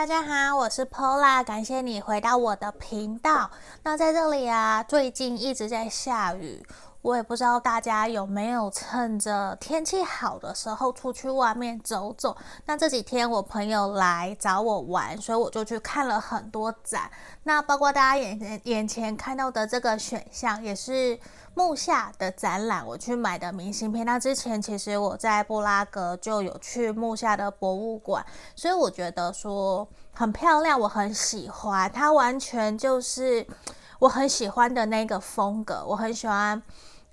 大家好，我是 Pola，感谢你回到我的频道。那在这里啊，最近一直在下雨，我也不知道大家有没有趁着天气好的时候出去外面走走。那这几天我朋友来找我玩，所以我就去看了很多展。那包括大家眼前眼前看到的这个选项，也是。木下的展览，我去买的明信片。那之前其实我在布拉格就有去木下的博物馆，所以我觉得说很漂亮，我很喜欢。它完全就是我很喜欢的那个风格，我很喜欢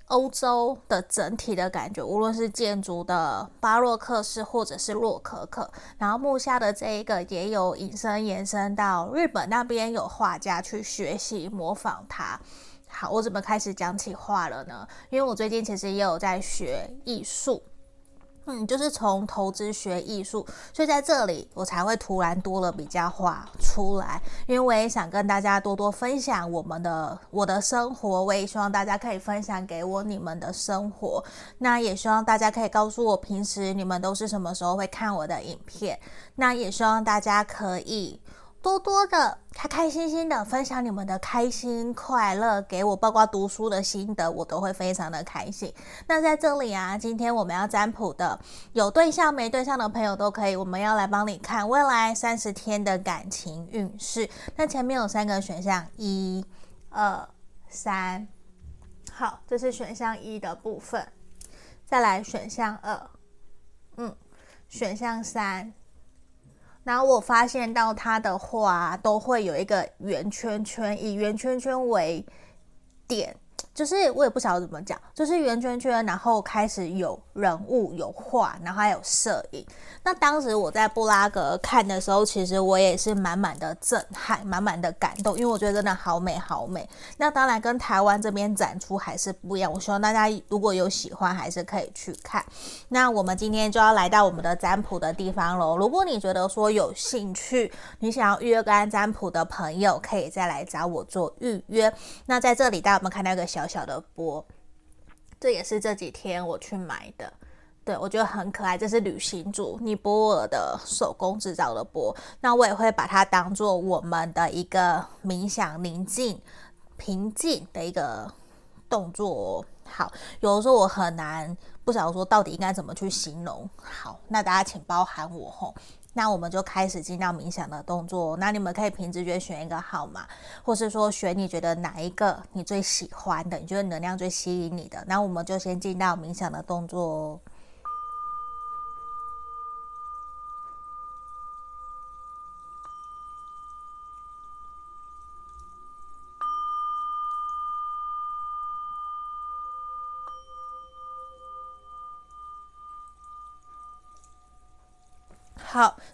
欧洲的整体的感觉，无论是建筑的巴洛克式或者是洛可可。然后木下的这一个也有引申延伸到日本那边，有画家去学习模仿它。好，我怎么开始讲起画了呢？因为我最近其实也有在学艺术，嗯，就是从投资学艺术，所以在这里我才会突然多了比较画出来。因为我也想跟大家多多分享我们的我的生活，我也希望大家可以分享给我你们的生活。那也希望大家可以告诉我平时你们都是什么时候会看我的影片。那也希望大家可以。多多的开开心心的分享你们的开心快乐给我，包括读书的心得，我都会非常的开心。那在这里啊，今天我们要占卜的，有对象没对象的朋友都可以，我们要来帮你看未来三十天的感情运势。那前面有三个选项，一、二、三。好，这是选项一的部分。再来选项二，嗯，选项三。然后我发现到它的话都会有一个圆圈圈，以圆圈圈为点。就是我也不晓得怎么讲，就是圆圈圈，然后开始有人物、有画，然后还有摄影。那当时我在布拉格看的时候，其实我也是满满的震撼，满满的感动，因为我觉得真的好美好美。那当然跟台湾这边展出还是不一样。我希望大家如果有喜欢，还是可以去看。那我们今天就要来到我们的占卜的地方喽。如果你觉得说有兴趣，你想要预约个占卜的朋友，可以再来找我做预约。那在这里，大家有没有看到一个小小的波，这也是这几天我去买的，对，我觉得很可爱。这是旅行组尼泊尔的手工制造的波，那我也会把它当做我们的一个冥想、宁静、平静的一个动作。好，有的时候我很难不晓得说到底应该怎么去形容。好，那大家请包含我吼。那我们就开始进到冥想的动作。那你们可以凭直觉选一个号码，或是说选你觉得哪一个你最喜欢的，你觉得能量最吸引你的。那我们就先进到冥想的动作哦。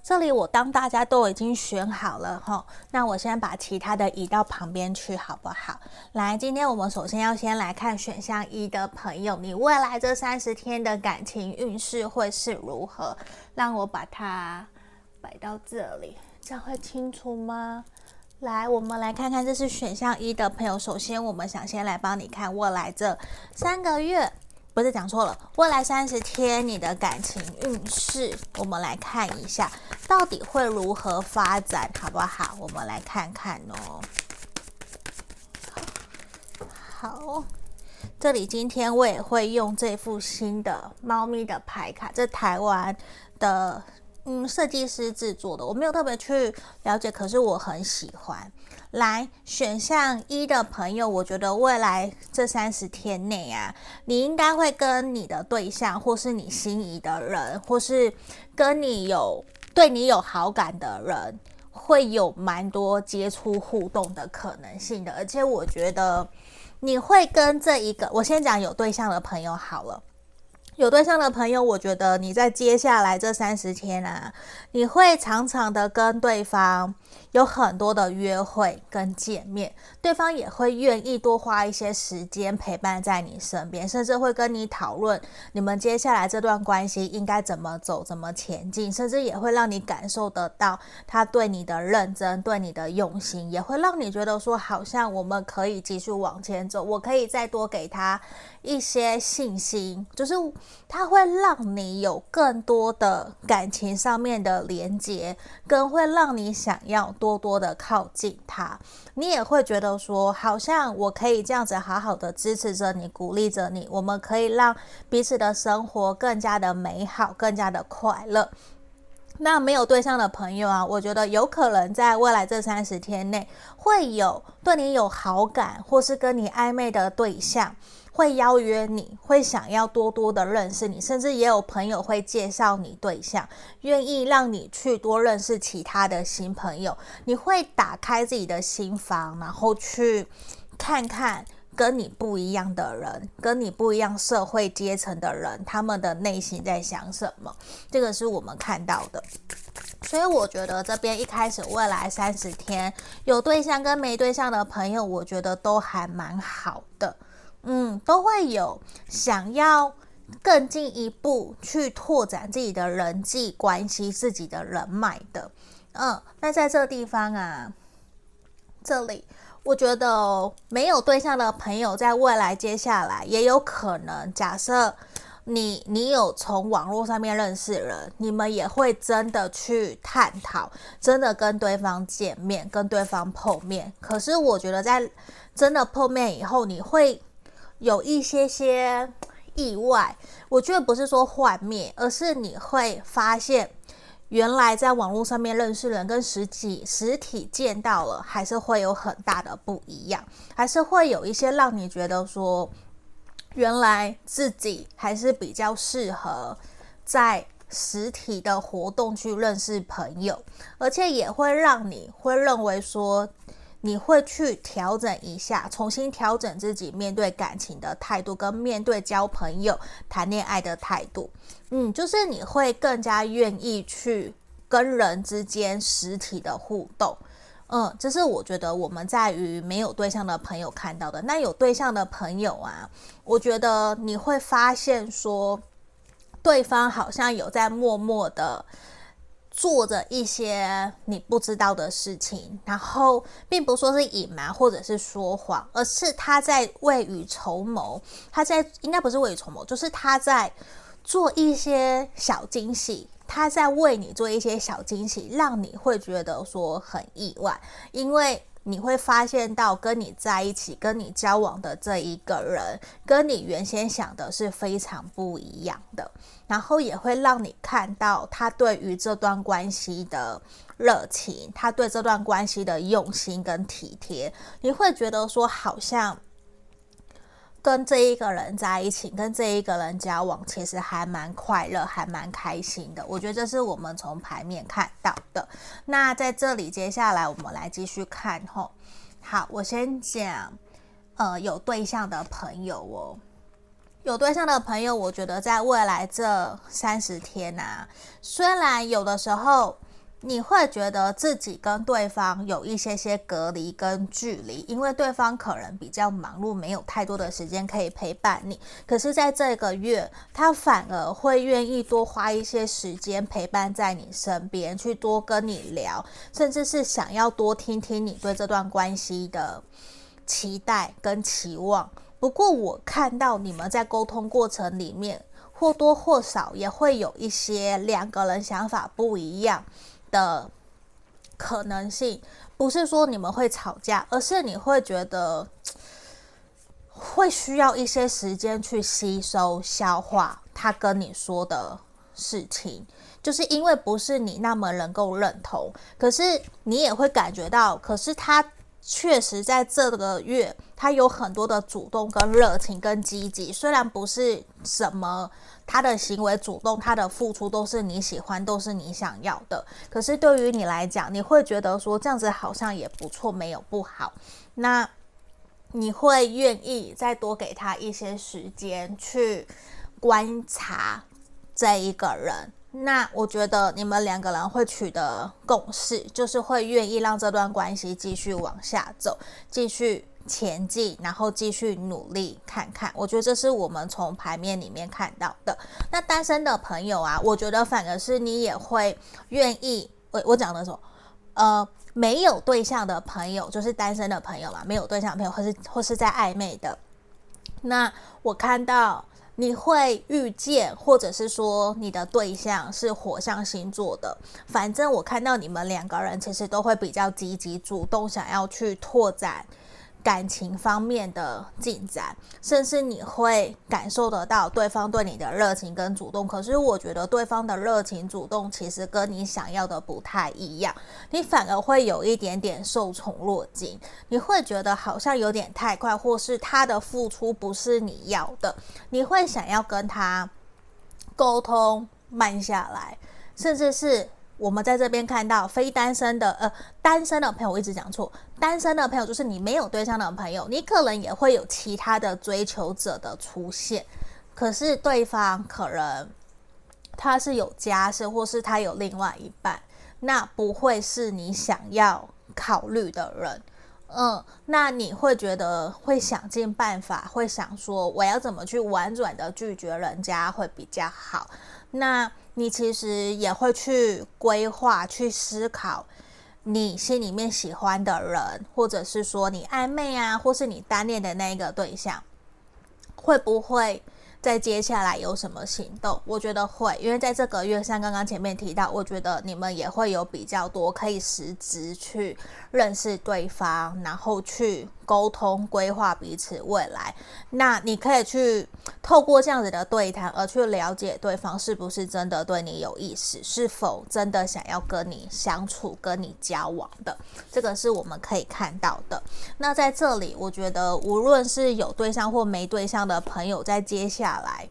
这里我当大家都已经选好了哈，那我先把其他的移到旁边去，好不好？来，今天我们首先要先来看选项一的朋友，你未来这三十天的感情运势会是如何？让我把它摆到这里，这样会清楚吗？来，我们来看看，这是选项一的朋友。首先，我们想先来帮你看未来这三个月。不是讲错了，未来三十天你的感情运势，我们来看一下，到底会如何发展，好不好？我们来看看哦。好，这里今天我也会用这副新的猫咪的牌卡，这台湾的嗯设计师制作的，我没有特别去了解，可是我很喜欢。来，选项一的朋友，我觉得未来这三十天内啊，你应该会跟你的对象，或是你心仪的人，或是跟你有对你有好感的人，会有蛮多接触互动的可能性的。而且我觉得你会跟这一个，我先讲有对象的朋友好了。有对象的朋友，我觉得你在接下来这三十天啊，你会常常的跟对方。有很多的约会跟见面，对方也会愿意多花一些时间陪伴在你身边，甚至会跟你讨论你们接下来这段关系应该怎么走、怎么前进，甚至也会让你感受得到他对你的认真、对你的用心，也会让你觉得说好像我们可以继续往前走，我可以再多给他一些信心，就是它会让你有更多的感情上面的连接，更会让你想要多多的靠近他。你也会觉得说，好像我可以这样子好好的支持着你，鼓励着你，我们可以让彼此的生活更加的美好，更加的快乐。那没有对象的朋友啊，我觉得有可能在未来这三十天内，会有对你有好感，或是跟你暧昧的对象，会邀约你，会想要多多的认识你，甚至也有朋友会介绍你对象，愿意让你去多认识其他的新朋友。你会打开自己的心房，然后去看看。跟你不一样的人，跟你不一样社会阶层的人，他们的内心在想什么？这个是我们看到的。所以我觉得这边一开始未来三十天有对象跟没对象的朋友，我觉得都还蛮好的。嗯，都会有想要更进一步去拓展自己的人际关系、自己的人脉的。嗯，那在这个地方啊，这里。我觉得没有对象的朋友，在未来接下来也有可能。假设你你有从网络上面认识人，你们也会真的去探讨，真的跟对方见面，跟对方碰面。可是我觉得在真的碰面以后，你会有一些些意外。我觉得不是说幻灭，而是你会发现。原来在网络上面认识人跟实际实体见到了，还是会有很大的不一样，还是会有一些让你觉得说，原来自己还是比较适合在实体的活动去认识朋友，而且也会让你会认为说。你会去调整一下，重新调整自己面对感情的态度，跟面对交朋友、谈恋爱的态度。嗯，就是你会更加愿意去跟人之间实体的互动。嗯，这是我觉得我们在于没有对象的朋友看到的。那有对象的朋友啊，我觉得你会发现说，对方好像有在默默的。做着一些你不知道的事情，然后并不说是隐瞒或者是说谎，而是他在未雨绸缪，他在应该不是未雨绸缪，就是他在做一些小惊喜，他在为你做一些小惊喜，让你会觉得说很意外，因为。你会发现到跟你在一起、跟你交往的这一个人，跟你原先想的是非常不一样的，然后也会让你看到他对于这段关系的热情，他对这段关系的用心跟体贴，你会觉得说好像。跟这一个人在一起，跟这一个人交往，其实还蛮快乐，还蛮开心的。我觉得这是我们从牌面看到的。那在这里，接下来我们来继续看吼。好，我先讲，呃，有对象的朋友哦，有对象的朋友，我觉得在未来这三十天啊，虽然有的时候。你会觉得自己跟对方有一些些隔离跟距离，因为对方可能比较忙碌，没有太多的时间可以陪伴你。可是，在这个月，他反而会愿意多花一些时间陪伴在你身边，去多跟你聊，甚至是想要多听听你对这段关系的期待跟期望。不过，我看到你们在沟通过程里面，或多或少也会有一些两个人想法不一样。的可能性不是说你们会吵架，而是你会觉得会需要一些时间去吸收、消化他跟你说的事情，就是因为不是你那么能够认同，可是你也会感觉到，可是他。确实，在这个月，他有很多的主动、跟热情、跟积极。虽然不是什么他的行为主动，他的付出都是你喜欢、都是你想要的。可是对于你来讲，你会觉得说这样子好像也不错，没有不好。那你会愿意再多给他一些时间去观察这一个人。那我觉得你们两个人会取得共识，就是会愿意让这段关系继续往下走，继续前进，然后继续努力看看。我觉得这是我们从牌面里面看到的。那单身的朋友啊，我觉得反而是你也会愿意。我我讲的什么，呃，没有对象的朋友，就是单身的朋友嘛，没有对象的朋友，或是或是在暧昧的。那我看到。你会遇见，或者是说你的对象是火象星座的，反正我看到你们两个人其实都会比较积极主动，想要去拓展。感情方面的进展，甚至你会感受得到对方对你的热情跟主动。可是我觉得对方的热情主动其实跟你想要的不太一样，你反而会有一点点受宠若惊。你会觉得好像有点太快，或是他的付出不是你要的，你会想要跟他沟通慢下来，甚至是。我们在这边看到非单身的，呃，单身的朋友，我一直讲错，单身的朋友就是你没有对象的朋友，你可能也会有其他的追求者的出现，可是对方可能他是有家室，或是他有另外一半，那不会是你想要考虑的人，嗯，那你会觉得会想尽办法，会想说我要怎么去婉转的拒绝人家会比较好，那。你其实也会去规划、去思考，你心里面喜欢的人，或者是说你暧昧啊，或是你单恋的那一个对象，会不会？在接下来有什么行动？我觉得会，因为在这个月，像刚刚前面提到，我觉得你们也会有比较多可以实质去认识对方，然后去沟通、规划彼此未来。那你可以去透过这样子的对谈，而去了解对方是不是真的对你有意思，是否真的想要跟你相处、跟你交往的。这个是我们可以看到的。那在这里，我觉得无论是有对象或没对象的朋友，在接下来。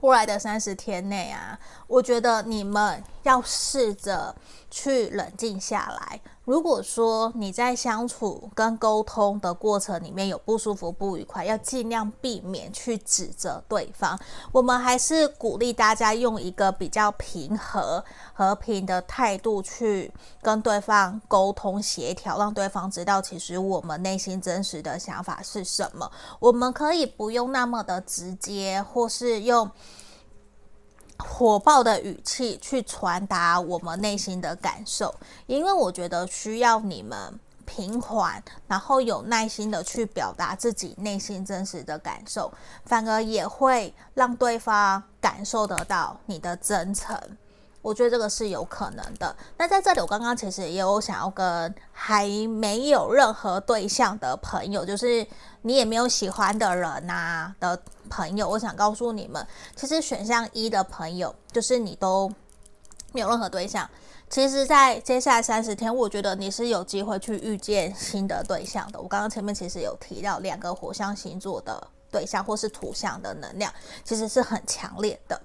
未来的三十天内啊，我觉得你们要试着去冷静下来。如果说你在相处跟沟通的过程里面有不舒服、不愉快，要尽量避免去指责对方。我们还是鼓励大家用一个比较平和、和平的态度去跟对方沟通协调，让对方知道其实我们内心真实的想法是什么。我们可以不用那么的直接，或是用。火爆的语气去传达我们内心的感受，因为我觉得需要你们平缓，然后有耐心的去表达自己内心真实的感受，反而也会让对方感受得到你的真诚。我觉得这个是有可能的。那在这里，我刚刚其实也有想要跟还没有任何对象的朋友，就是你也没有喜欢的人呐、的朋友，我想告诉你们，其实选项一的朋友，就是你都没有任何对象。其实，在接下来三十天，我觉得你是有机会去遇见新的对象的。我刚刚前面其实有提到两个火象星座的对象，或是土象的能量，其实是很强烈的。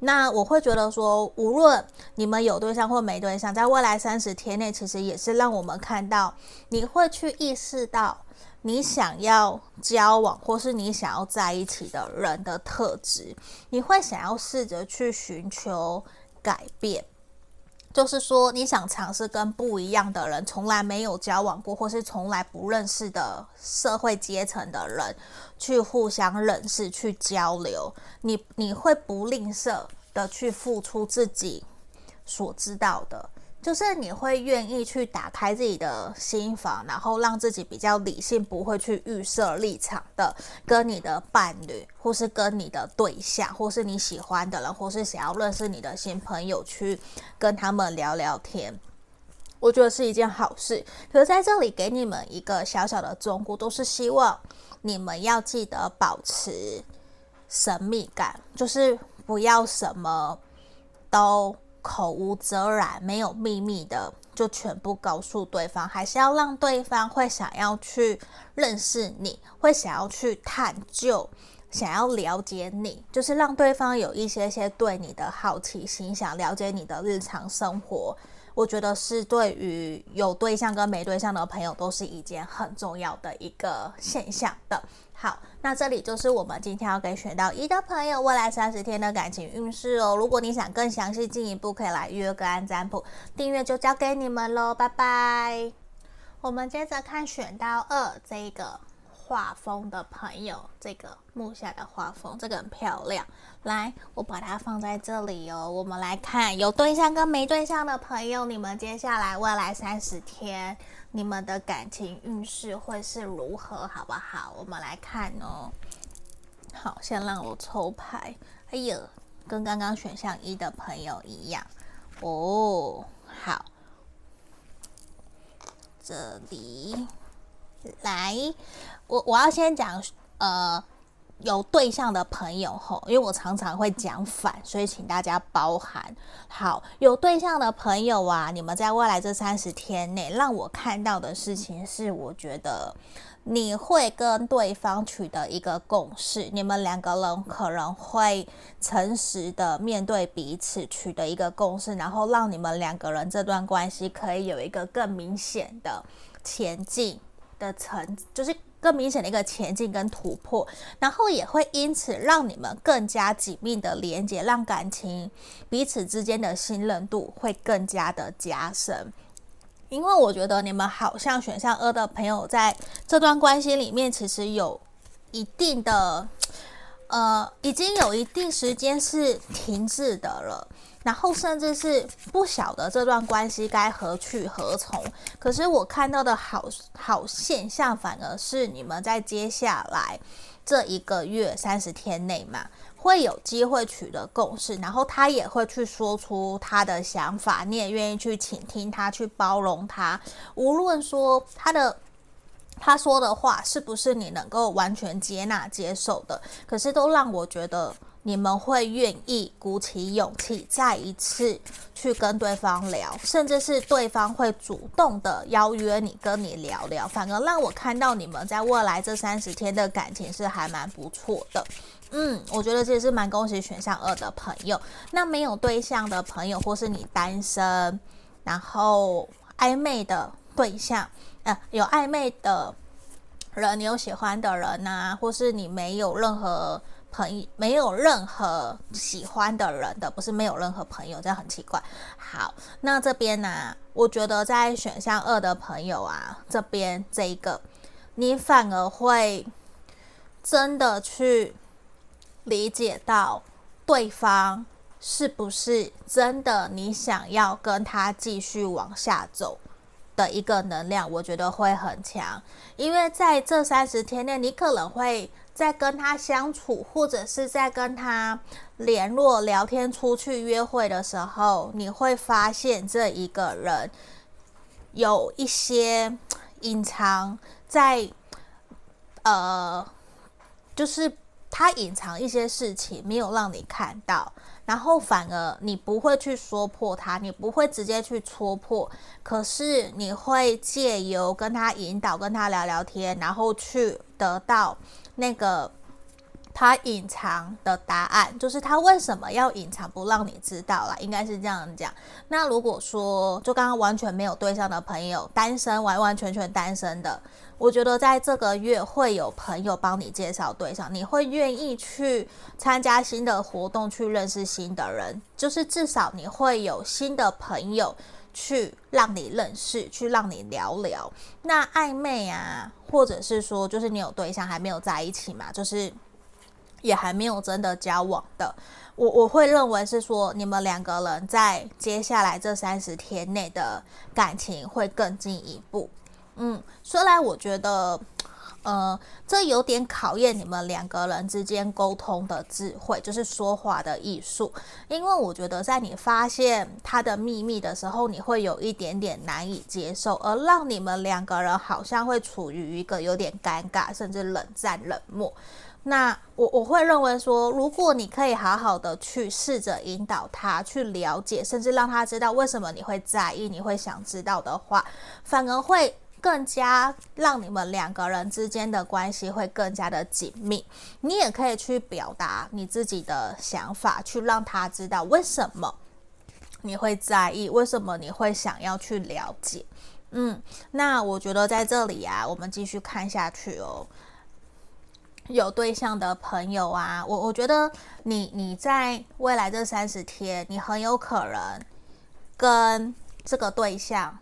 那我会觉得说，无论你们有对象或没对象，在未来三十天内，其实也是让我们看到，你会去意识到你想要交往或是你想要在一起的人的特质，你会想要试着去寻求改变。就是说，你想尝试跟不一样的人，从来没有交往过，或是从来不认识的社会阶层的人，去互相认识、去交流。你你会不吝啬的去付出自己所知道的。就是你会愿意去打开自己的心房，然后让自己比较理性，不会去预设立场的，跟你的伴侣，或是跟你的对象，或是你喜欢的人，或是想要认识你的新朋友，去跟他们聊聊天。我觉得是一件好事。可是在这里给你们一个小小的忠告，都是希望你们要记得保持神秘感，就是不要什么都。口无遮拦，没有秘密的，就全部告诉对方，还是要让对方会想要去认识你，会想要去探究，想要了解你，就是让对方有一些些对你的好奇心，想了解你的日常生活。我觉得是对于有对象跟没对象的朋友，都是一件很重要的一个现象的。好，那这里就是我们今天要给选到一的朋友未来三十天的感情运势哦。如果你想更详细进一步，可以来预约个案占卜，订阅就交给你们喽，拜拜。我们接着看选到二这个画风的朋友，这个木下的画风，这个很漂亮。来，我把它放在这里哦。我们来看有对象跟没对象的朋友，你们接下来未来三十天。你们的感情运势会是如何，好不好？我们来看哦。好，先让我抽牌。哎呀，跟刚刚选项一的朋友一样哦。好，这里来，我我要先讲呃。有对象的朋友吼，因为我常常会讲反，所以请大家包涵。好，有对象的朋友啊，你们在未来这三十天内，让我看到的事情是，我觉得你会跟对方取得一个共识，你们两个人可能会诚实的面对彼此，取得一个共识，然后让你们两个人这段关系可以有一个更明显的前进的层，就是。更明显的一个前进跟突破，然后也会因此让你们更加紧密的连接，让感情彼此之间的信任度会更加的加深。因为我觉得你们好像选项二的朋友在这段关系里面，其实有一定的，呃，已经有一定时间是停滞的了。然后甚至是不晓得这段关系该何去何从，可是我看到的好好现象，反而是你们在接下来这一个月三十天内嘛，会有机会取得共识，然后他也会去说出他的想法，你也愿意去倾听他，去包容他，无论说他的他说的话是不是你能够完全接纳接受的，可是都让我觉得。你们会愿意鼓起勇气再一次去跟对方聊，甚至是对方会主动的邀约你跟你聊聊，反而让我看到你们在未来这三十天的感情是还蛮不错的。嗯，我觉得这是蛮恭喜选项二的朋友。那没有对象的朋友，或是你单身，然后暧昧的对象，有暧昧的人，你有喜欢的人呐、或是你没有任何。朋友没有任何喜欢的人的，不是没有任何朋友，这样很奇怪。好，那这边呢、我觉得在选项二的朋友啊，这边这一个，你反而会真的去理解到对方是不是真的你想要跟他继续往下走的一个能量，我觉得会很强，因为在这三十天内，你可能会。在跟他相处，或者是在跟他联络、聊天、出去约会的时候，你会发现这一个人有一些隐藏在，呃，就是他隐藏一些事情没有让你看到，然后反而你不会去说破他，你不会直接去戳破，可是你会借由跟他引导、跟他聊聊天，然后去得到。那个他隐藏的答案，就是他为什么要隐藏不让你知道啦，应该是这样讲。那如果说就刚刚完全没有对象的朋友，单身完完全全单身的，我觉得在这个月会有朋友帮你介绍对象，你会愿意去参加新的活动，去认识新的人，就是至少你会有新的朋友。去让你认识，去让你聊聊。那暧昧啊，或者是说，就是你有对象还没有在一起嘛，就是也还没有真的交往的。我我会认为是说，你们两个人在接下来这三十天内的感情会更进一步。嗯，虽然我觉得。呃，这有点考验你们两个人之间沟通的智慧，就是说话的艺术。因为我觉得，在你发现他的秘密的时候，你会有一点点难以接受，而让你们两个人好像会处于一个有点尴尬，甚至冷战、冷漠。那我我会认为说，如果你可以好好的去试着引导他去了解，甚至让他知道为什么你会在意，你会想知道的话，反而会。更加让你们两个人之间的关系会更加的紧密。你也可以去表达你自己的想法，去让他知道为什么你会在意，为什么你会想要去了解。嗯，那我觉得在这里啊，我们继续看下去哦。有对象的朋友啊，我我觉得你你在未来这三十天，你很有可能跟这个对象。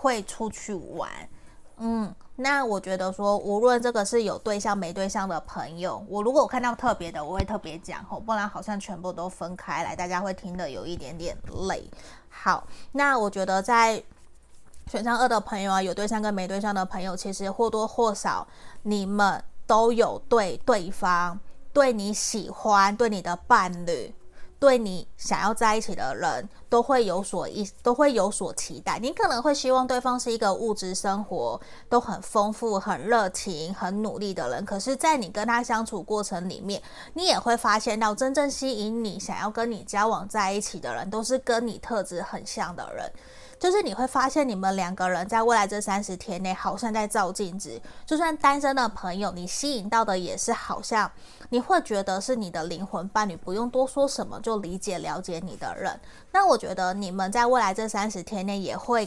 会出去玩，嗯，那我觉得说，无论这个是有对象没对象的朋友，我如果我看到特别的，我会特别讲吼，不然好像全部都分开来，大家会听得有一点点累。好，那我觉得在选项二的朋友啊，有对象跟没对象的朋友，其实或多或少你们都有对对方对你喜欢，对你的伴侣。对你想要在一起的人都会有所意，都会有所期待。你可能会希望对方是一个物质生活都很丰富、很热情、很努力的人。可是，在你跟他相处过程里面，你也会发现到，真正吸引你、想要跟你交往在一起的人，都是跟你特质很像的人。就是你会发现，你们两个人在未来这三十天内，好像在照镜子。就算单身的朋友，你吸引到的也是好像你会觉得是你的灵魂伴侣，不用多说什么就理解了解你的人。那我觉得你们在未来这三十天内也会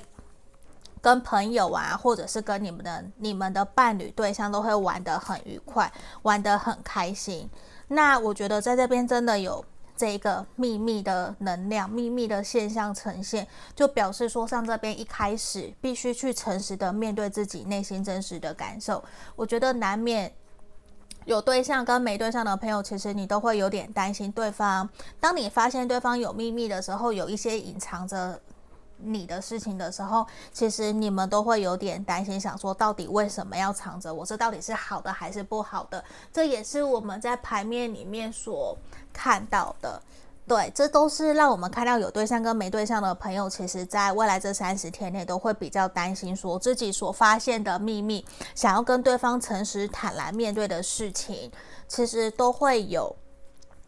跟朋友啊，或者是跟你们的你们的伴侣对象都会玩得很愉快，玩得很开心。那我觉得在这边真的有。这一个秘密的能量、秘密的现象呈现，就表示说，像这边一开始必须去诚实的面对自己内心真实的感受。我觉得难免有对象跟没对象的朋友，其实你都会有点担心对方。当你发现对方有秘密的时候，有一些隐藏着。你的事情的时候，其实你们都会有点担心，想说到底为什么要藏着我？这到底是好的还是不好的？这也是我们在牌面里面所看到的。对，这都是让我们看到有对象跟没对象的朋友，其实在未来这三十天内都会比较担心，说自己所发现的秘密，想要跟对方诚实坦然面对的事情，其实都会有。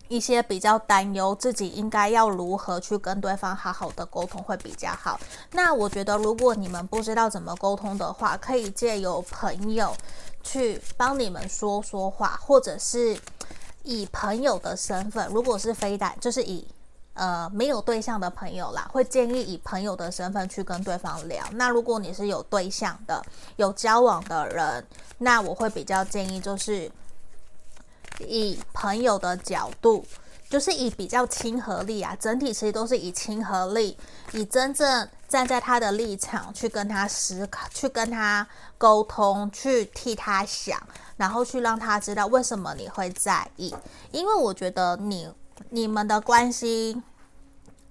一些比较担忧自己应该要如何去跟对方好好的沟通会比较好。那我觉得，如果你们不知道怎么沟通的话，可以借由朋友去帮你们说说话，或者是以朋友的身份，如果是非单，就是以呃没有对象的朋友啦，会建议以朋友的身份去跟对方聊。那如果你是有对象的、有交往的人，那我会比较建议就是。以朋友的角度，就是以比较亲和力啊，整体其实都是以亲和力，以真正站在他的立场去跟他思考，去跟他沟通，去替他想，然后去让他知道为什么你会在意。因为我觉得你你们的关系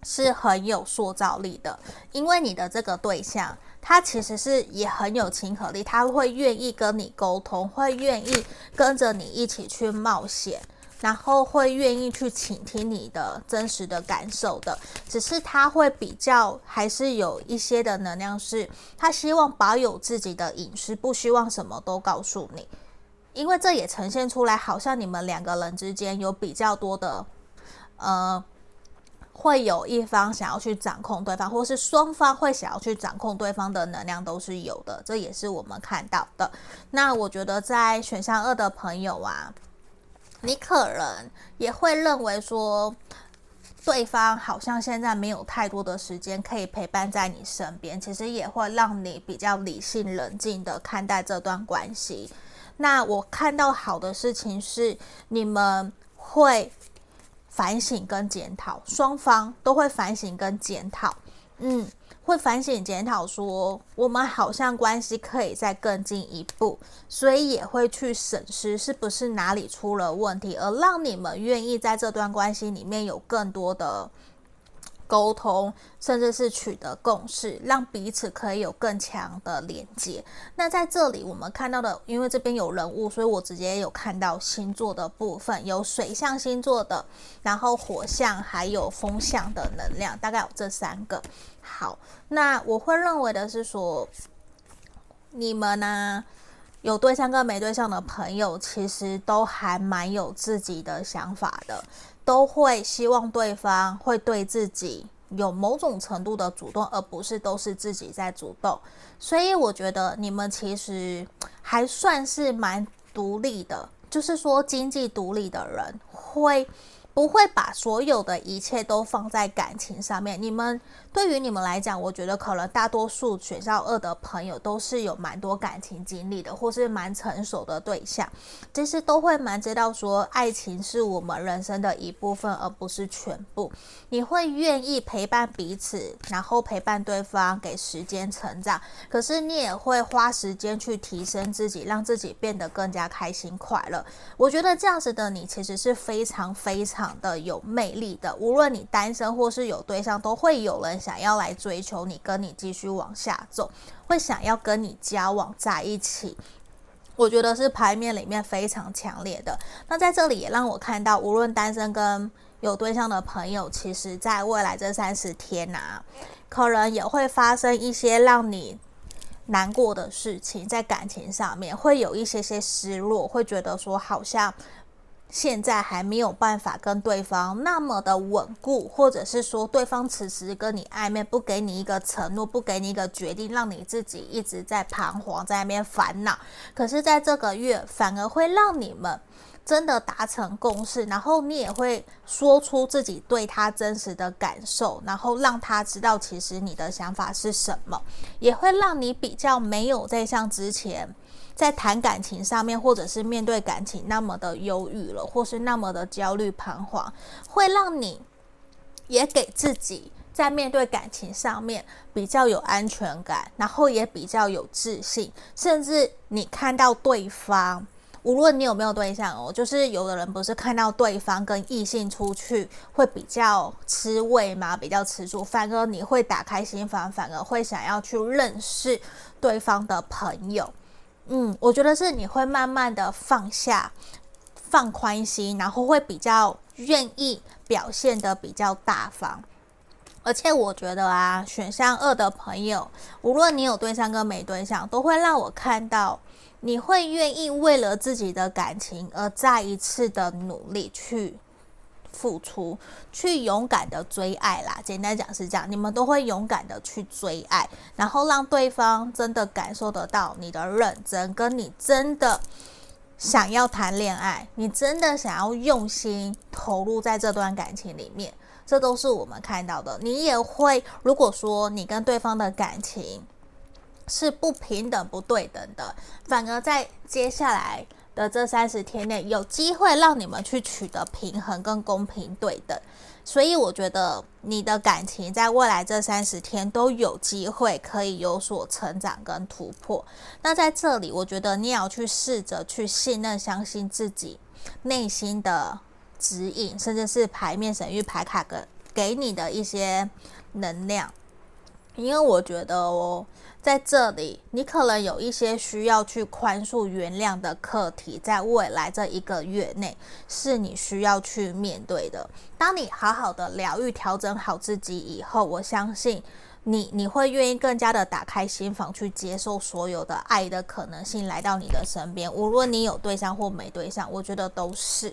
是很有塑造力的，因为你的这个对象。他其实是也很有亲和力，他会愿意跟你沟通，会愿意跟着你一起去冒险，然后会愿意去倾听你的真实的感受的。只是他会比较还是有一些的能量，是他希望保有自己的隐私，不希望什么都告诉你，因为这也呈现出来，好像你们两个人之间有比较多的，呃。会有一方想要去掌控对方，或是双方会想要去掌控对方的能量都是有的，这也是我们看到的。那我觉得在选项二的朋友啊，你可能也会认为说，对方好像现在没有太多的时间可以陪伴在你身边，其实也会让你比较理性冷静的看待这段关系。那我看到好的事情是，你们会。反省跟检讨，双方都会反省跟检讨，嗯，会反省检讨说，我们好像关系可以再更进一步，所以也会去审视是不是哪里出了问题，而让你们愿意在这段关系里面有更多的。沟通，甚至是取得共识，让彼此可以有更强的连接。那在这里，我们看到的，因为这边有人物，所以我直接有看到星座的部分，有水象星座的，然后火象，还有风象的能量，大概有这三个。好，那我会认为的是说，你们呢，有对象跟没对象的朋友，其实都还蛮有自己的想法的。都会希望对方会对自己有某种程度的主动，而不是都是自己在主动。所以我觉得你们其实还算是蛮独立的，就是说经济独立的人会。不会把所有的一切都放在感情上面。你们对于你们来讲，我觉得可能大多数选项二的朋友都是有蛮多感情经历的，或是蛮成熟的对象，其实都会蛮知道说，爱情是我们人生的一部分，而不是全部。你会愿意陪伴彼此，然后陪伴对方，给时间成长。可是你也会花时间去提升自己，让自己变得更加开心快乐。我觉得这样子的你，其实是非常非常。的有魅力的，无论你单身或是有对象，都会有人想要来追求你，跟你继续往下走，会想要跟你交往在一起。我觉得是牌面里面非常强烈的。那在这里也让我看到，无论单身跟有对象的朋友，其实在未来这三十天呐、可能也会发生一些让你难过的事情，在感情上面会有一些些失落，会觉得说好像。现在还没有办法跟对方那么的稳固，或者是说对方此时跟你暧昧，不给你一个承诺，不给你一个决定，让你自己一直在彷徨，在那边烦恼。可是，在这个月反而会让你们真的达成共识，然后你也会说出自己对他真实的感受，然后让他知道其实你的想法是什么，也会让你比较没有再像之前。在谈感情上面，或者是面对感情那么的忧郁了，或是那么的焦虑彷徨，会让你也给自己在面对感情上面比较有安全感，然后也比较有自信，甚至你看到对方，无论你有没有对象哦，就是有的人不是看到对方跟异性出去会比较吃味吗？比较吃醋，反而你会打开心房，反而会想要去认识对方的朋友。嗯，我觉得是你会慢慢的放下、放宽心，然后会比较愿意表现的比较大方。而且我觉得啊，选项二的朋友，无论你有对象跟没对象，都会让我看到你会愿意为了自己的感情而再一次的努力去。付出，去勇敢的追爱啦。简单讲是这样，你们都会勇敢的去追爱，然后让对方真的感受得到你的认真，跟你真的想要谈恋爱，你真的想要用心投入在这段感情里面，这都是我们看到的。你也会，如果说你跟对方的感情是不平等、不对等的，反而在接下来。的这三十天内，有机会让你们去取得平衡跟公平对等，所以我觉得你的感情在未来这三十天都有机会可以有所成长跟突破。那在这里，我觉得你也要去试着去信任、相信自己内心的指引，甚至是牌面神域牌卡给给你的一些能量，因为我觉得哦。在这里，你可能有一些需要去宽恕、原谅的课题，在未来这一个月内，是你需要去面对的。当你好好的疗愈、调整好自己以后，我相信你，你会愿意更加的打开心房，去接受所有的爱的可能性来到你的身边。无论你有对象或没对象，我觉得都是。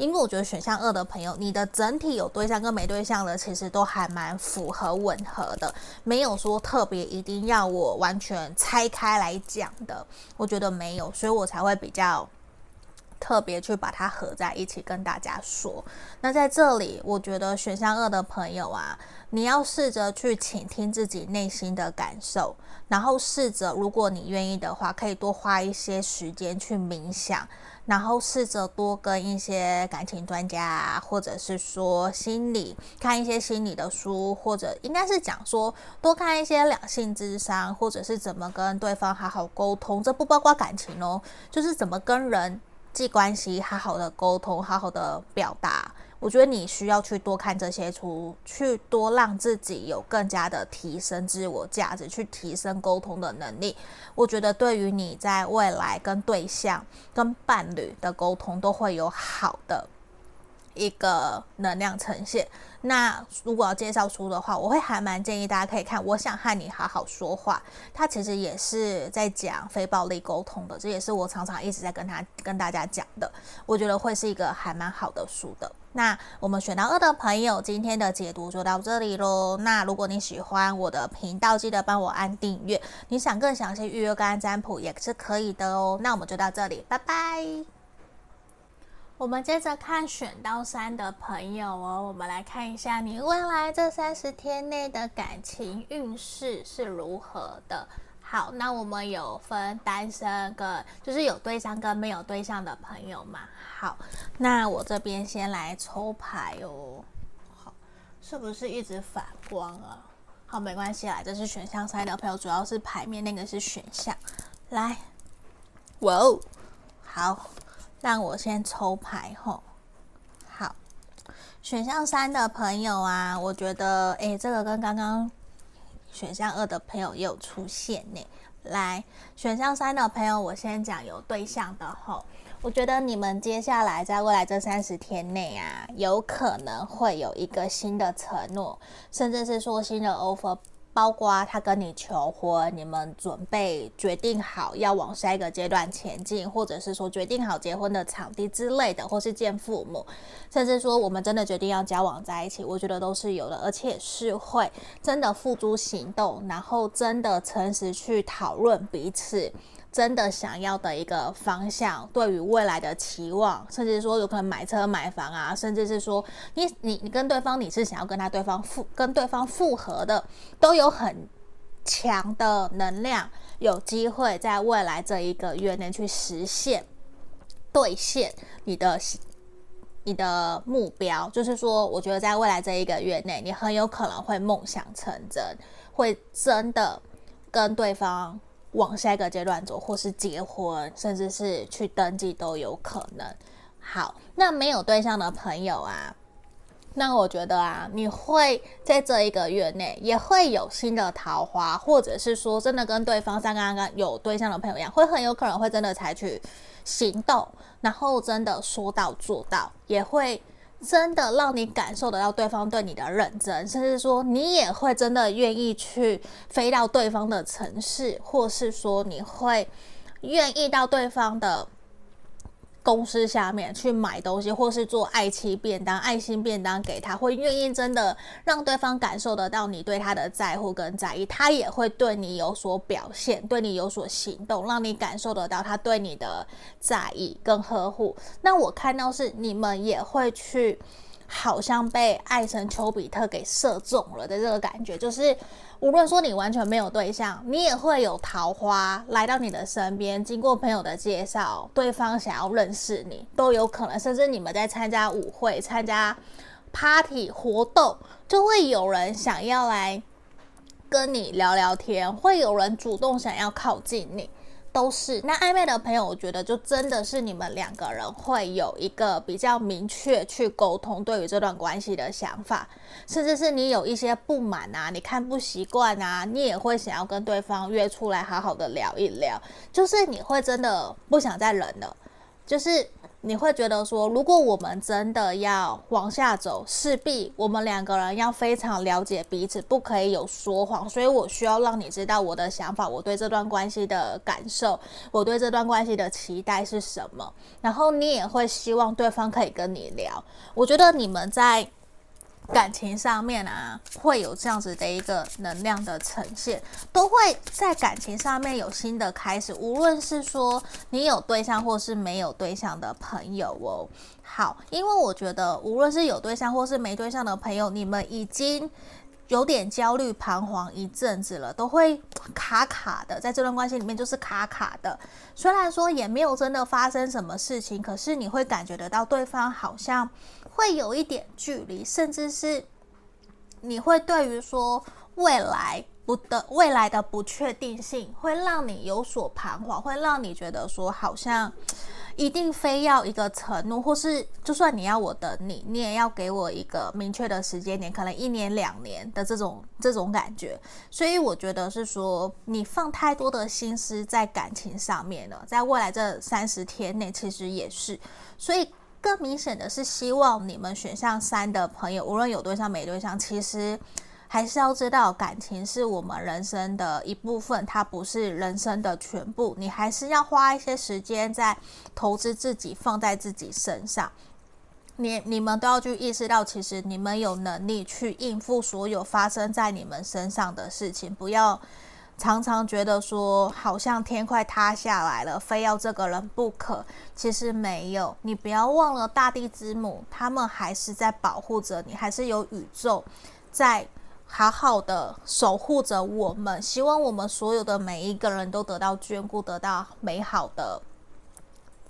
因为我觉得选项二的朋友，你的整体有对象跟没对象的，其实都还蛮符合吻合的，没有说特别一定要我完全拆开来讲的，我觉得没有，所以我才会比较特别去把它合在一起跟大家说。那在这里，我觉得选项二的朋友啊，你要试着去倾听自己内心的感受，然后试着，如果你愿意的话，可以多花一些时间去冥想。然后试着多跟一些感情专家，或者是说心理看一些心理的书，或者应该是讲说多看一些两性智商，或者是怎么跟对方好好沟通。这不包括感情哦，就是怎么跟人际关系好好的沟通，好好的表达。我觉得你需要去多看这些书，去多让自己有更加的提升自我价值，去提升沟通的能力。我觉得对于你在未来跟对象、跟伴侣的沟通都会有好的一个能量呈现。那如果要介绍书的话，我会还蛮建议大家可以看《我想和你好好说话》，它其实也是在讲非暴力沟通的，这也是我常常一直在跟他跟大家讲的。我觉得会是一个还蛮好的书的。那我们选到二的朋友，今天的解读就到这里喽。那如果你喜欢我的频道，记得帮我按订阅。你想更详细预约个案占卜也是可以的哦。那我们就到这里，拜拜。我们接着看选到三的朋友哦，我们来看一下你未来这三十天内的感情运势是如何的。好，那我们有分单身跟就是有对象跟没有对象的朋友嘛？好，那我这边先来抽牌哦。好，是不是一直反光啊？好，没关系啦，这是选项三的朋友，主要是牌面那个是选项。来，哇哦，好。让我先抽牌吼，好，选项三的朋友啊，我觉得诶，这个跟刚刚选项二的朋友也有出现呢，来，选项三的朋友，我先讲有对象的吼。我觉得你们接下来在未来这三十天内啊，有可能会有一个新的承诺，甚至是说新的 offer。包括他跟你求婚，你们准备决定好要往下一个阶段前进，或者是说决定好结婚的场地之类的，或是见父母，甚至说我们真的决定要交往在一起，我觉得都是有的，而且是会真的付诸行动，然后真的诚实去讨论彼此。真的想要的一个方向，对于未来的期望，甚至说有可能买车买房啊，甚至是说你你你跟对方你是想要跟他对方复跟对方复合的，都有很强的能量，有机会在未来这一个月内去实现兑现你的你的目标。就是说，我觉得在未来这一个月内，你很有可能会梦想成真，会真的跟对方。往下一个阶段走，或是结婚，甚至是去登记都有可能。好，那没有对象的朋友啊，那我觉得啊，你会在这一个月内也会有新的桃花，或者是说真的跟对方像刚刚有对象的朋友一样，会很有可能会真的采取行动，然后真的说到做到，也会。真的让你感受得到对方对你的认真，甚至说你也会真的愿意去飞到对方的城市，或是说你会愿意到对方的公司下面去买东西，或是做爱妻便当、爱心便当给他，会愿意真的让对方感受得到你对他的在乎跟在意，他也会对你有所表现，对你有所行动，让你感受得到他对你的在意跟呵护。那我看到是你们也会去。好像被爱神丘比特给射中了的这个感觉，就是无论说你完全没有对象，你也会有桃花来到你的身边。经过朋友的介绍，对方想要认识你都有可能，甚至你们在参加舞会、参加 party 活动，就会有人想要来跟你聊聊天，会有人主动想要靠近你。都是那暧昧的朋友，我觉得就真的是你们两个人会有一个比较明确去沟通对于这段关系的想法，甚至是你有一些不满啊，你看不习惯啊，你也会想要跟对方约出来好好的聊一聊，就是你会真的不想再忍了，就是。你会觉得说，如果我们真的要往下走，势必我们两个人要非常了解彼此，不可以有说谎。所以我需要让你知道我的想法，我对这段关系的感受，我对这段关系的期待是什么。然后你也会希望对方可以跟你聊。我觉得你们在。感情上面啊，会有这样子的一个能量的呈现，都会在感情上面有新的开始。无论是说你有对象或是没有对象的朋友哦，好，因为我觉得无论是有对象或是没对象的朋友，你们已经有点焦虑彷徨一阵子了，都会卡卡的，在这段关系里面就是卡卡的。虽然说也没有真的发生什么事情，可是你会感觉得到对方好像。会有一点距离，甚至是你会对于说未来不的未来的不确定性，会让你有所彷徨，会让你觉得说好像一定非要一个承诺，或是就算你要我等你，你也要给我一个明确的时间点，可能一年两年的这种这种感觉。所以我觉得是说你放太多的心思在感情上面了，在未来这三十天内，其实也是，所以。更明显的是，希望你们选项三的朋友，无论有对象没对象，其实还是要知道，感情是我们人生的一部分，它不是人生的全部。你还是要花一些时间在投资自己，放在自己身上。你你们都要去意识到，其实你们有能力去应付所有发生在你们身上的事情，不要。常常觉得说好像天快塌下来了，非要这个人不可。其实没有，你不要忘了大地之母，他们还是在保护着你，还是有宇宙在好好的守护着我们。希望我们所有的每一个人都得到眷顾，得到美好的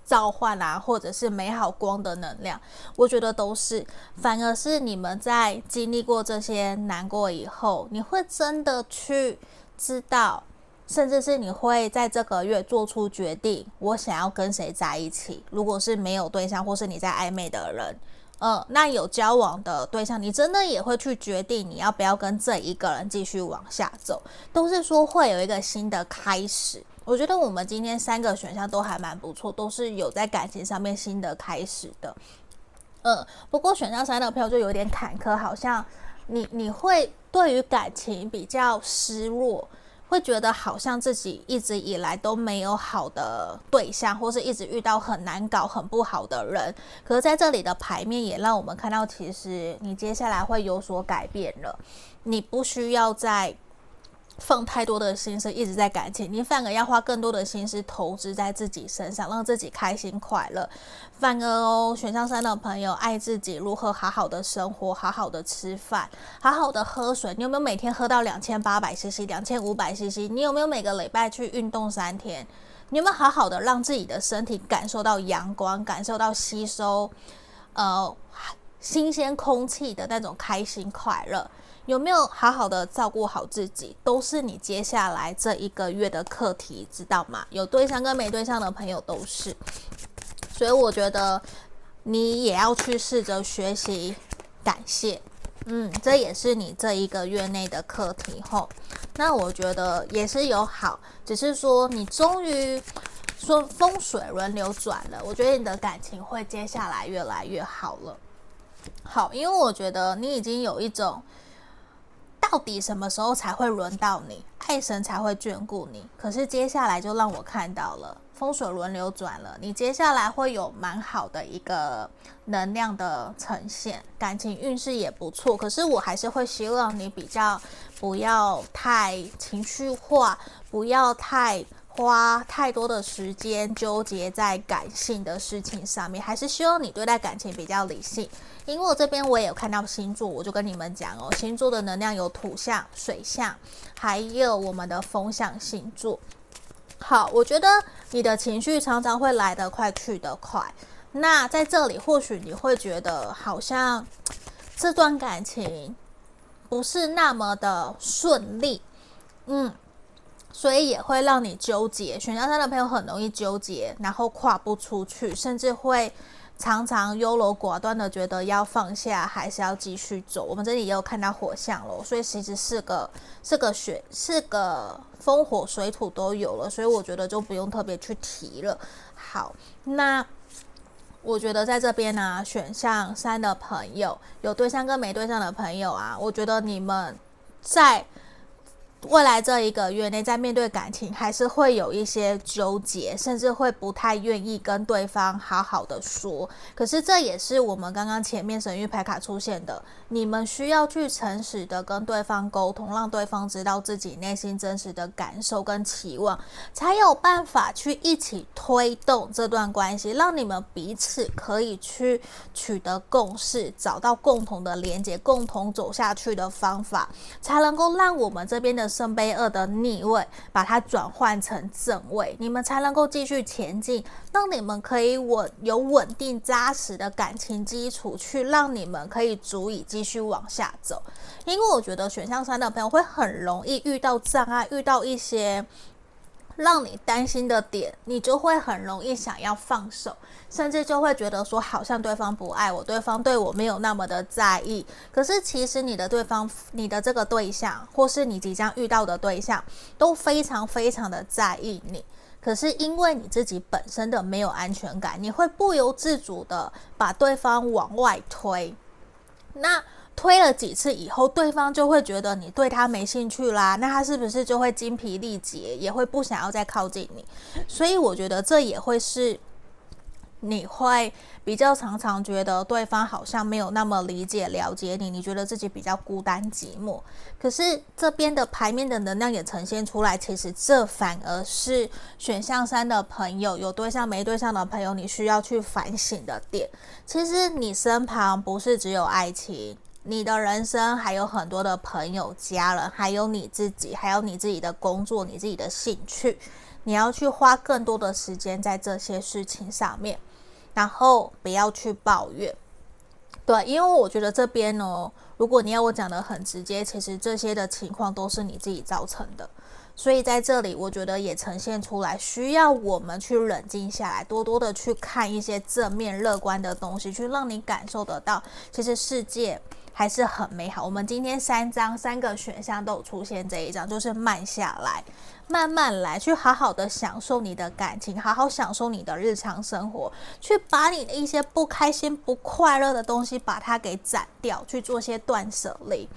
召唤啊，或者是美好光的能量。我觉得都是，反而是你们在经历过这些难过以后，你会真的去。知道，甚至是你会在这个月做出决定，我想要跟谁在一起。如果是没有对象或是你在暧昧的人，嗯，那有交往的对象，你真的也会去决定你要不要跟这一个人继续往下走，都是说会有一个新的开始。我觉得我们今天三个选项都还蛮不错，都是有在感情上面新的开始的。嗯，不过选项三的票就有点坎坷，好像你你会对于感情比较失落。会觉得好像自己一直以来都没有好的对象，或是一直遇到很难搞、很不好的人。可是在这里的牌面也让我们看到，其实你接下来会有所改变了，你不需要再。放太多的心思一直在感情，你反而要花更多的心思投资在自己身上，让自己开心快乐。反而哦，选项三的朋友爱自己，如何好好的生活，好好的吃饭，好好的喝水。你有没有每天喝到两千八百 CC、两千五百 CC？你有没有每个礼拜去运动三天？你有没有好好的让自己的身体感受到阳光，感受到吸收呃新鲜空气的那种开心快乐？有没有好好的照顾好自己，都是你接下来这一个月的课题，知道吗？有对象跟没对象的朋友都是，所以我觉得你也要去试着学习感谢，嗯，这也是你这一个月内的课题吼。那我觉得也是有好，只是说你终于说风水轮流转了，我觉得你的感情会接下来越来越好了。好，因为我觉得你已经有一种。到底什么时候才会轮到你？爱神才会眷顾你。可是接下来就让我看到了风水轮流转了，你接下来会有蛮好的一个能量的呈现，感情运势也不错。可是我还是会希望你比较不要太情绪化，不要太。花太多的时间纠结在感性的事情上面，还是希望你对待感情比较理性。因为我这边我也有看到星座，我就跟你们讲哦，星座的能量有土象、水象，还有我们的风象星座。好，我觉得你的情绪常常会来得快去得快。那在这里，或许你会觉得好像这段感情不是那么的顺利，嗯。所以也会让你纠结，选项三的朋友很容易纠结，然后跨不出去，甚至会常常优柔寡断的觉得要放下，还是要继续走。我们这里也有看到火象了，所以其实是个是个雪，是个风火水土都有了，所以我觉得就不用特别去提了。好，那我觉得在这边呢、选项三的朋友有对象跟没对象的朋友啊，我觉得你们在。未来这一个月内，在面对感情，还是会有一些纠结，甚至会不太愿意跟对方好好的说。可是这也是我们刚刚前面神域牌卡出现的，你们需要去诚实的跟对方沟通，让对方知道自己内心真实的感受跟期望，才有办法去一起推动这段关系，让你们彼此可以去取得共识，找到共同的连接，共同走下去的方法，才能够让我们这边的。圣杯二的逆位，把它转换成正位，你们才能够继续前进，让你们可以稳有稳定扎实的感情基础，去让你们可以足以继续往下走。因为我觉得选项三的朋友会很容易遇到障碍，遇到一些。让你担心的点，你就会很容易想要放手，甚至就会觉得说，好像对方不爱我，对方对我没有那么的在意。可是其实你的对方，你的这个对象，或是你即将遇到的对象，都非常非常的在意你。可是因为你自己本身的没有安全感，你会不由自主的把对方往外推。那。推了几次以后，对方就会觉得你对他没兴趣啦，那他是不是就会精疲力竭，也会不想要再靠近你？所以我觉得这也会是你会比较常常觉得对方好像没有那么理解了解你，你觉得自己比较孤单寂寞。可是这边的牌面的能量也呈现出来，其实这反而是选项三的朋友，有对象没对象的朋友，你需要去反省的点。其实你身旁不是只有爱情。你的人生还有很多的朋友、家人，还有你自己，还有你自己的工作、你自己的兴趣，你要去花更多的时间在这些事情上面，然后不要去抱怨。对，因为我觉得这边呢，如果你要我讲的很直接，其实这些的情况都是你自己造成的。所以在这里，我觉得也呈现出来，需要我们去冷静下来，多多的去看一些正面、乐观的东西，去让你感受得到，其实世界还是很美好。我们今天三张三个选项都有出现这一张，就是慢下来，慢慢来，去好好的享受你的感情，好好享受你的日常生活，去把你的一些不开心、不快乐的东西把它给斩掉，去做些断舍离，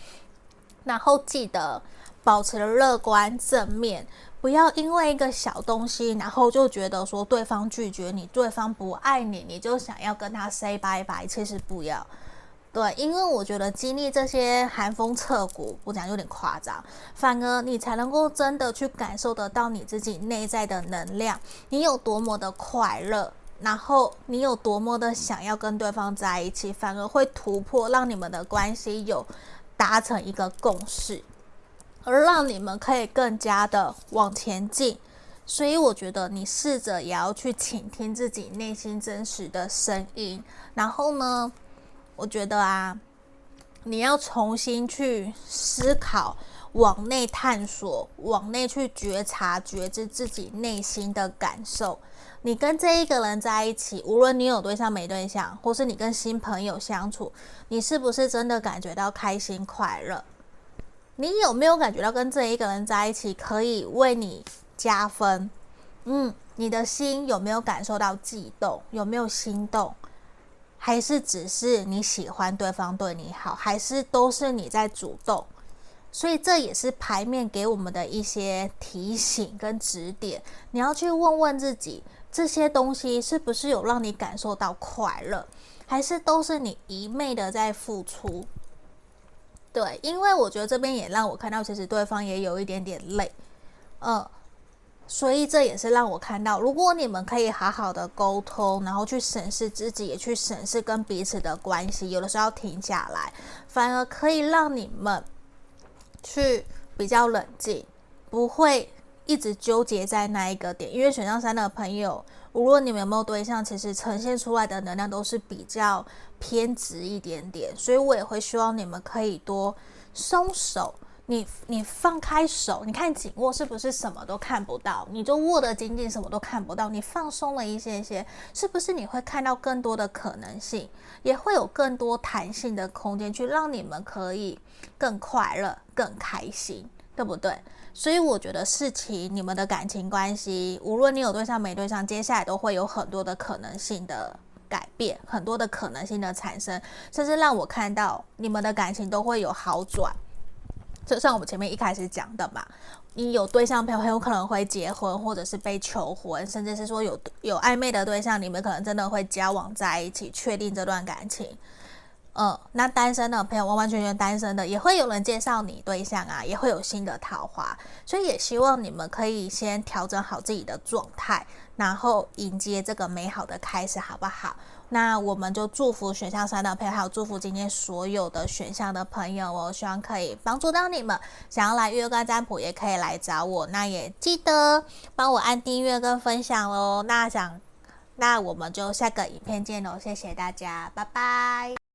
然后记得。保持乐观正面，不要因为一个小东西，然后就觉得说对方拒绝你，对方不爱你，你就想要跟他 say 拜拜。其实不要，对，因为我觉得经历这些寒风彻骨，我讲有点夸张，反而你才能够真的去感受得到你自己内在的能量，你有多么的快乐，然后你有多么的想要跟对方在一起，反而会突破，让你们的关系有达成一个共识。而让你们可以更加的往前进，所以我觉得你试着也要去倾听自己内心真实的声音。然后呢，我觉得啊，你要重新去思考，往内探索，往内去觉察、觉知自己内心的感受。你跟这一个人在一起，无论你有对象没对象，或是你跟新朋友相处，你是不是真的感觉到开心快乐？你有没有感觉到跟这一个人在一起可以为你加分？嗯，你的心有没有感受到悸动？有没有心动？还是只是你喜欢对方对你好？还是都是你在主动？所以这也是牌面给我们的一些提醒跟指点。你要去问问自己，这些东西是不是有让你感受到快乐？还是都是你一味的在付出？对，因为我觉得这边也让我看到，其实对方也有一点点累，嗯，所以这也是让我看到，如果你们可以好好的沟通，然后去审视自己，也去审视跟彼此的关系，有的时候要停下来，反而可以让你们去比较冷静，不会一直纠结在那一个点。因为选项三的朋友，无论你们有没有对象，其实呈现出来的能量都是比较。偏执一点点，所以我也会希望你们可以多松手。你你放开手，你看紧握是不是什么都看不到？你就握得紧紧，什么都看不到。你放松了一些些，是不是你会看到更多的可能性？也会有更多弹性的空间，去让你们可以更快乐、更开心，对不对？所以我觉得事情，你们的感情关系，无论你有对象没对象，接下来都会有很多的可能性的。改变很多的可能性的产生，甚至让我看到你们的感情都会有好转。就像我们前面一开始讲的嘛，你有对象朋友很有可能会结婚，或者是被求婚，甚至是说有有暧昧的对象，你们可能真的会交往在一起，确定这段感情。嗯，那单身的朋友，完完全全单身的，也会有人介绍你对象啊，也会有新的桃花，所以也希望你们可以先调整好自己的状态，然后迎接这个美好的开始，好不好？那我们就祝福选项三的朋友，还有祝福今天所有的选项的朋友，哦希望可以帮助到你们。想要来预约跟占卜，也可以来找我，那也记得帮我按订阅跟分享哦。那想，那我们就下个影片见喽，谢谢大家，拜拜。